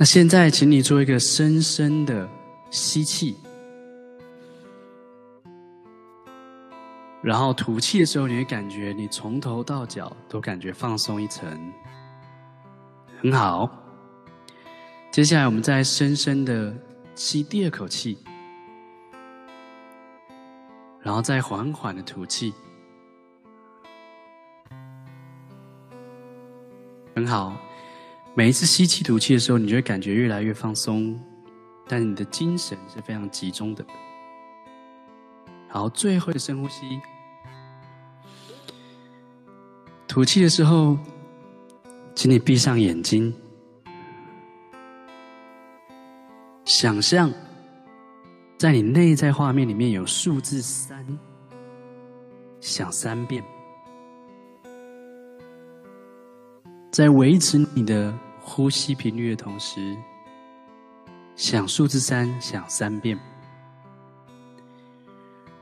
那现在，请你做一个深深的吸气，然后吐气的时候，你会感觉你从头到脚都感觉放松一层，很好。接下来，我们再深深的吸第二口气，然后再缓缓的吐气，很好。每一次吸气、吐气的时候，你就会感觉越来越放松，但你的精神是非常集中的。好，最后的深呼吸，吐气的时候，请你闭上眼睛，想象在你内在画面里面有数字三，想三遍。在维持你的呼吸频率的同时，想数字三，想三遍。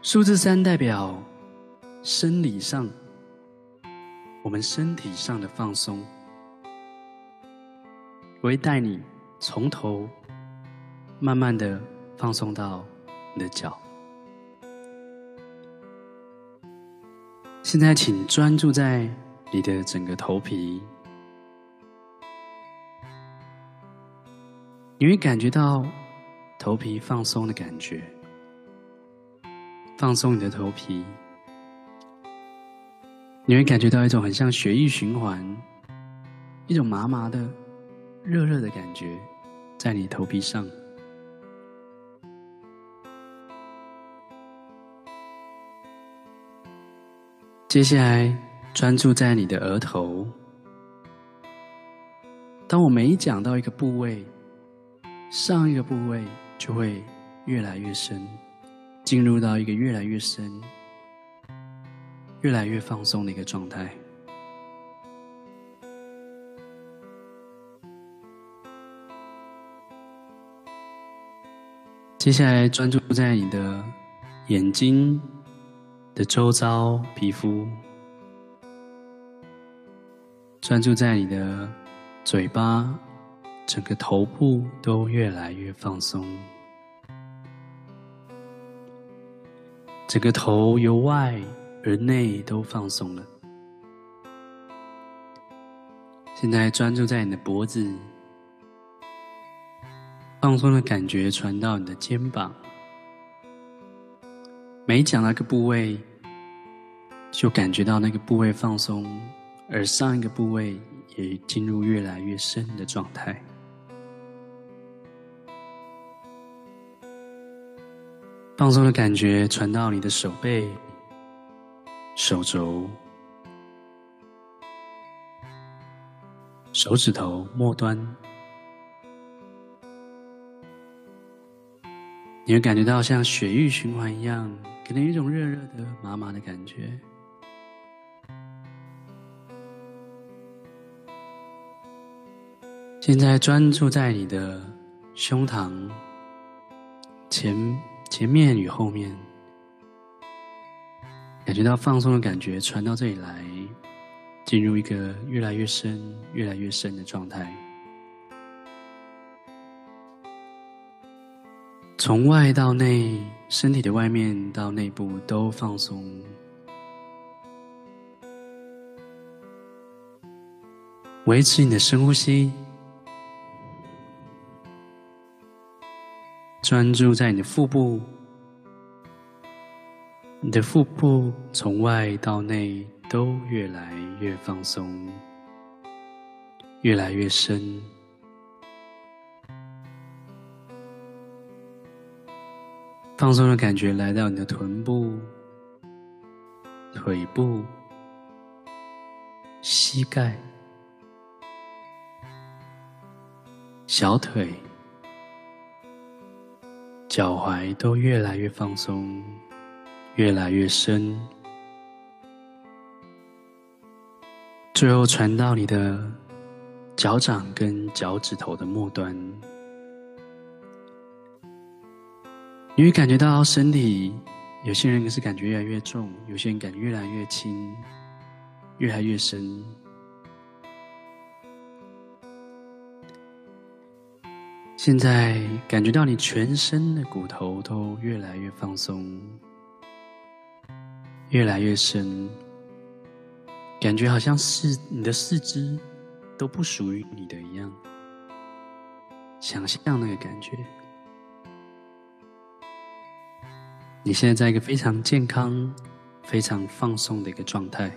数字三代表生理上，我们身体上的放松。我会带你从头慢慢的放松到你的脚。现在，请专注在你的整个头皮。你会感觉到头皮放松的感觉，放松你的头皮，你会感觉到一种很像血液循环，一种麻麻的、热热的感觉在你头皮上。接下来专注在你的额头，当我每讲到一个部位。上一个部位就会越来越深，进入到一个越来越深、越来越放松的一个状态。接下来专注在你的眼睛的周遭皮肤，专注在你的嘴巴。整个头部都越来越放松，整个头由外而内都放松了。现在专注在你的脖子，放松的感觉传到你的肩膀，每讲那个部位，就感觉到那个部位放松，而上一个部位也进入越来越深的状态。放松的感觉传到你的手背、手肘、手指头末端，你会感觉到像血液循环一样，给人一种热热的、麻麻的感觉。现在专注在你的胸膛前。前面与后面，感觉到放松的感觉传到这里来，进入一个越来越深、越来越深的状态。从外到内，身体的外面到内部都放松，维持你的深呼吸。专注在你的腹部，你的腹部从外到内都越来越放松，越来越深。放松的感觉来到你的臀部、腿部、膝盖、小腿。脚踝都越来越放松，越来越深，最后传到你的脚掌跟脚趾头的末端，你会感觉到身体，有些人是感觉越来越重，有些人感觉越来越轻，越来越深。现在感觉到你全身的骨头都越来越放松，越来越深，感觉好像是你的四肢都不属于你的一样。想象那个感觉，你现在在一个非常健康、非常放松的一个状态。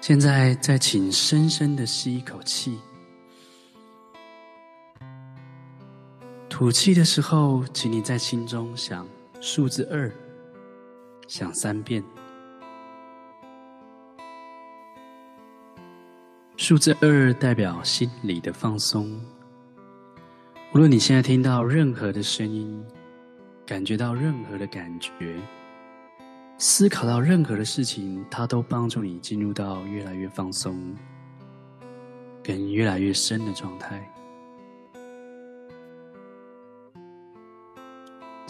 现在再请深深的吸一口气。吐气的时候，请你在心中想数字二，想三遍。数字二代表心里的放松。无论你现在听到任何的声音，感觉到任何的感觉，思考到任何的事情，它都帮助你进入到越来越放松、跟越来越深的状态。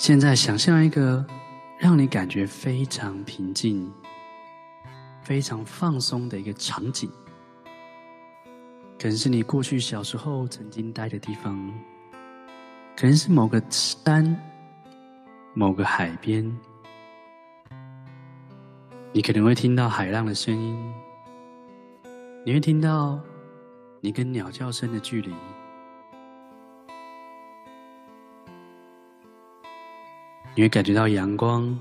现在想象一个让你感觉非常平静、非常放松的一个场景，可能是你过去小时候曾经待的地方，可能是某个山、某个海边，你可能会听到海浪的声音，你会听到你跟鸟叫声的距离。你会感觉到阳光，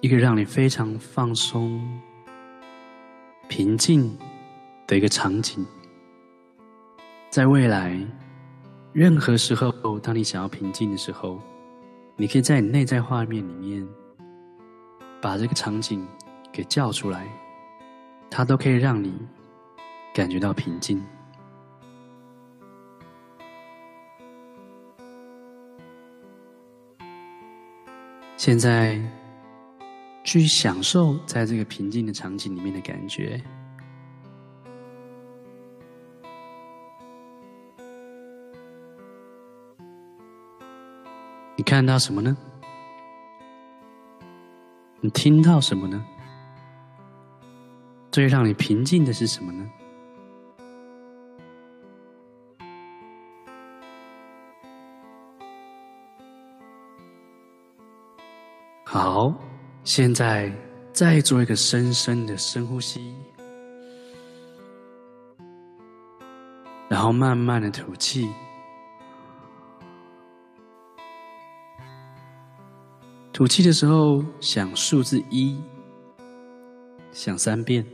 一个让你非常放松、平静的一个场景。在未来，任何时候，当你想要平静的时候，你可以在你内在画面里面把这个场景给叫出来，它都可以让你感觉到平静。现在，去享受在这个平静的场景里面的感觉。你看到什么呢？你听到什么呢？最让你平静的是什么呢？好，现在再做一个深深的深呼吸，然后慢慢的吐气。吐气的时候，想数字一，想三遍。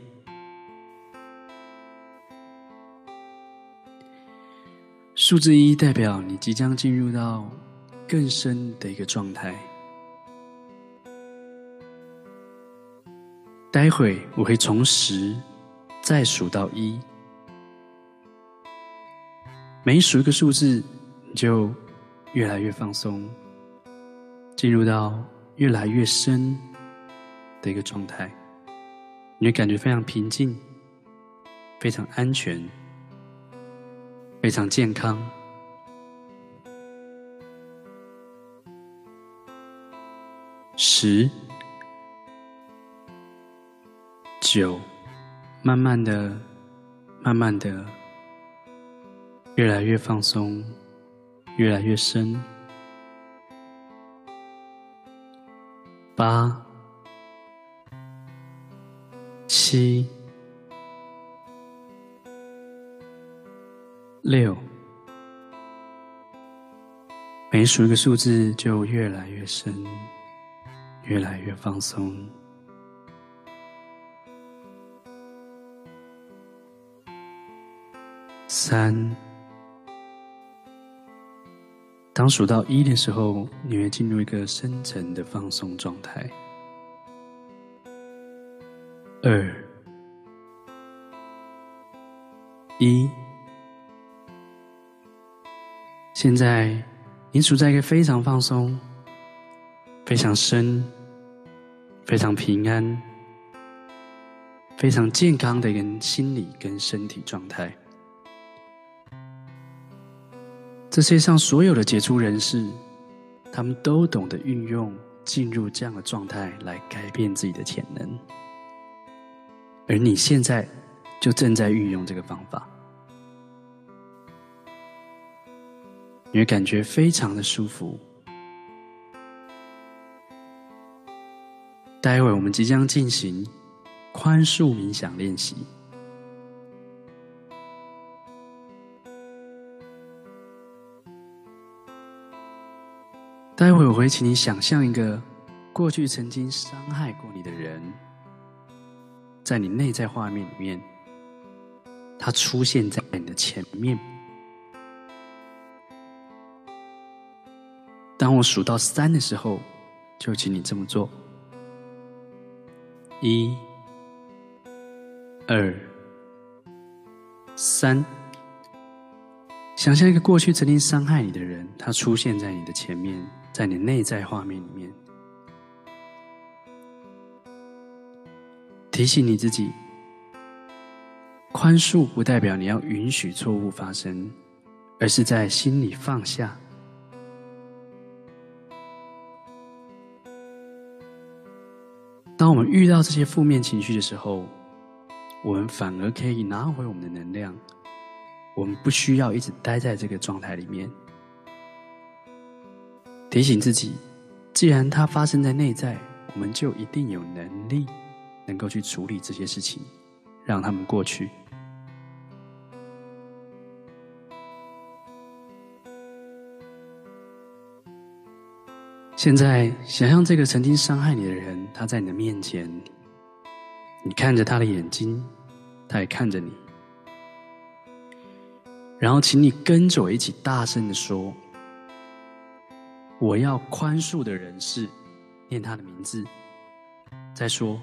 数字一代表你即将进入到更深的一个状态。待会我会从十再数到一，每数一个数字，你就越来越放松，进入到越来越深的一个状态，你会感觉非常平静、非常安全、非常健康。十。九，慢慢的，慢慢的，越来越放松，越来越深。八，七，六，每数一个数字，就越来越深，越来越放松。三，当数到一的时候，你会进入一个深层的放松状态。二，一，现在你处在一个非常放松、非常深、非常平安、非常健康的一个心理跟身体状态。这世界上所有的杰出人士，他们都懂得运用进入这样的状态来改变自己的潜能。而你现在就正在运用这个方法，你会感觉非常的舒服。待会我们即将进行宽恕冥想练习。待会我会请你想象一个过去曾经伤害过你的人，在你内在画面里面，他出现在你的前面。当我数到三的时候，就请你这么做：一、二、三。想象一个过去曾经伤害你的人，他出现在你的前面。在你内在画面里面，提醒你自己：宽恕不代表你要允许错误发生，而是在心里放下。当我们遇到这些负面情绪的时候，我们反而可以拿回我们的能量，我们不需要一直待在这个状态里面。提醒自己，既然它发生在内在，我们就一定有能力能够去处理这些事情，让他们过去。现在，想象这个曾经伤害你的人，他在你的面前，你看着他的眼睛，他也看着你，然后，请你跟着我一起大声的说。我要宽恕的人是念他的名字，再说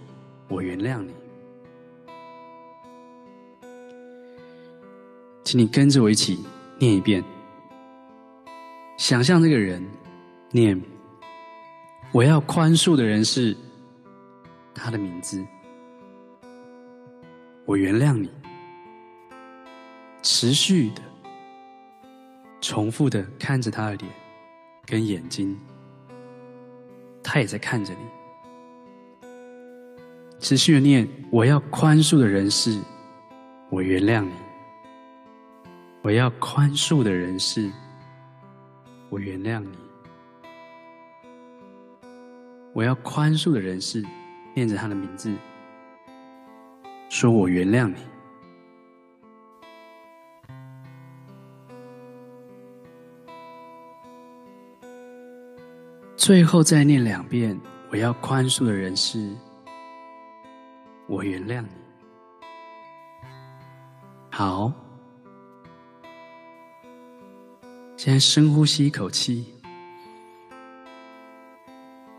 我原谅你，请你跟着我一起念一遍。想象这个人念，我要宽恕的人是他的名字，我原谅你。持续的、重复的看着他的脸。跟眼睛，他也在看着你。持续的念：我要宽恕的人是，我原谅你；我要宽恕的人是，我原谅你；我要宽恕的人是，念着他的名字，说我原谅你。最后再念两遍，我要宽恕的人是，我原谅你。好，现在深呼吸一口气，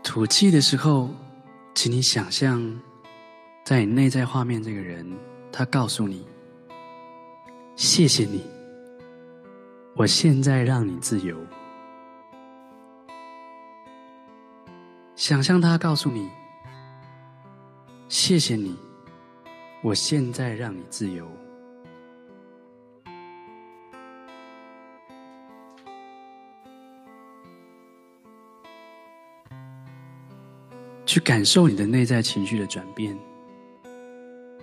吐气的时候，请你想象，在你内在画面这个人，他告诉你：“谢谢你，我现在让你自由。”想象他告诉你：“谢谢你，我现在让你自由。”去感受你的内在情绪的转变，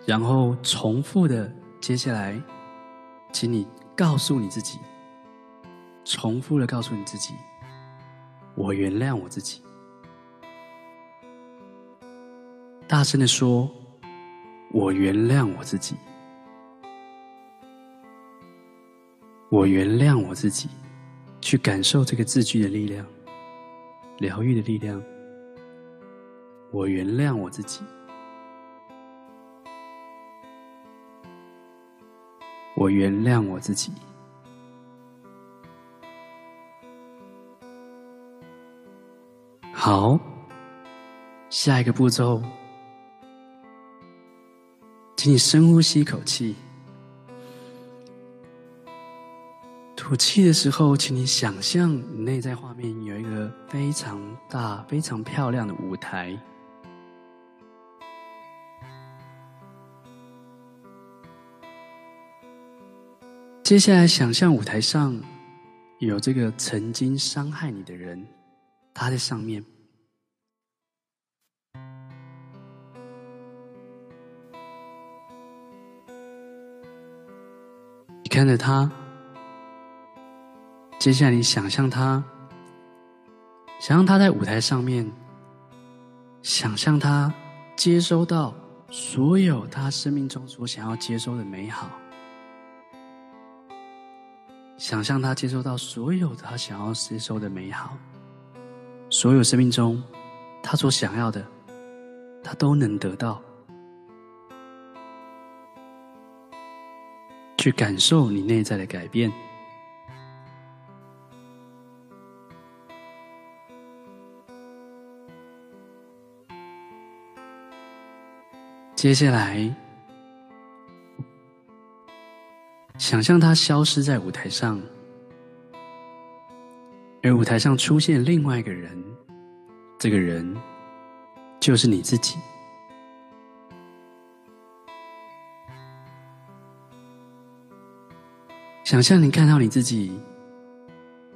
然后重复的，接下来，请你告诉你自己，重复的告诉你自己：“我原谅我自己。”大声的说：“我原谅我自己，我原谅我自己。”去感受这个字句的力量，疗愈的力量。我原谅我自己，我原谅我自己。好，下一个步骤。请你深呼吸一口气，吐气的时候，请你想象你内在画面有一个非常大、非常漂亮的舞台。接下来，想象舞台上有这个曾经伤害你的人，他在上面。看着他，接下来你想象他，想象他在舞台上面，想象他接收到所有他生命中所想要接收的美好，想象他接收到所有他想要接收的美好，所有生命中他所想要的，他都能得到。去感受你内在的改变。接下来，想象他消失在舞台上，而舞台上出现另外一个人，这个人就是你自己。想象你看到你自己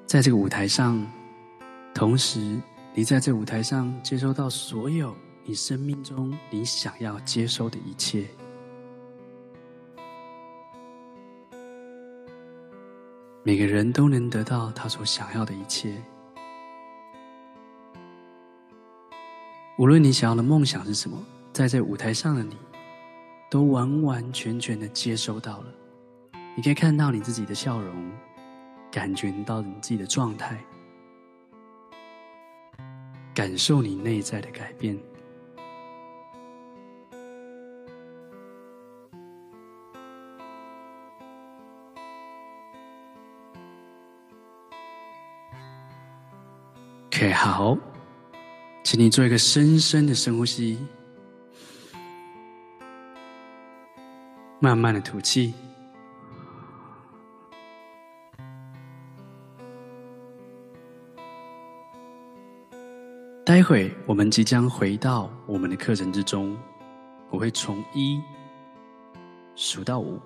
在这个舞台上，同时你在这舞台上接收到所有你生命中你想要接收的一切。每个人都能得到他所想要的一切，无论你想要的梦想是什么，在这舞台上的你，都完完全全的接收到了。你可以看到你自己的笑容，感觉到你自己的状态，感受你内在的改变。OK，好，请你做一个深深的深呼吸，慢慢的吐气。待会我们即将回到我们的课程之中，我会从一数到五，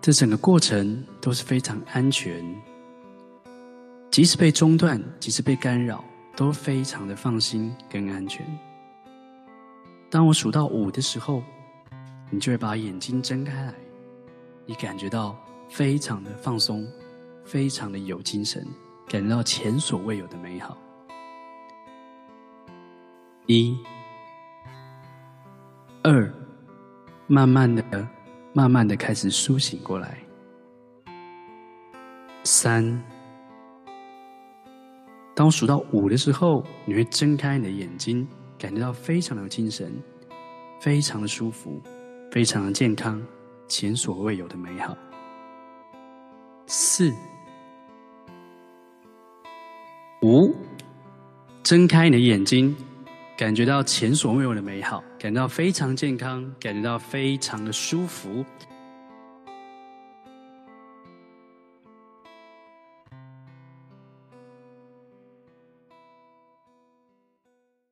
这整个过程都是非常安全，即使被中断，即使被干扰，都非常的放心跟安全。当我数到五的时候，你就会把眼睛睁开来，你感觉到非常的放松，非常的有精神，感觉到前所未有的美好。一、二，慢慢的、慢慢的开始苏醒过来。三，当我数到五的时候，你会睁开你的眼睛，感觉到非常的有精神，非常的舒服，非常的健康，前所未有的美好。四、五，睁开你的眼睛。感觉到前所未有的美好，感到非常健康，感觉到非常的舒服，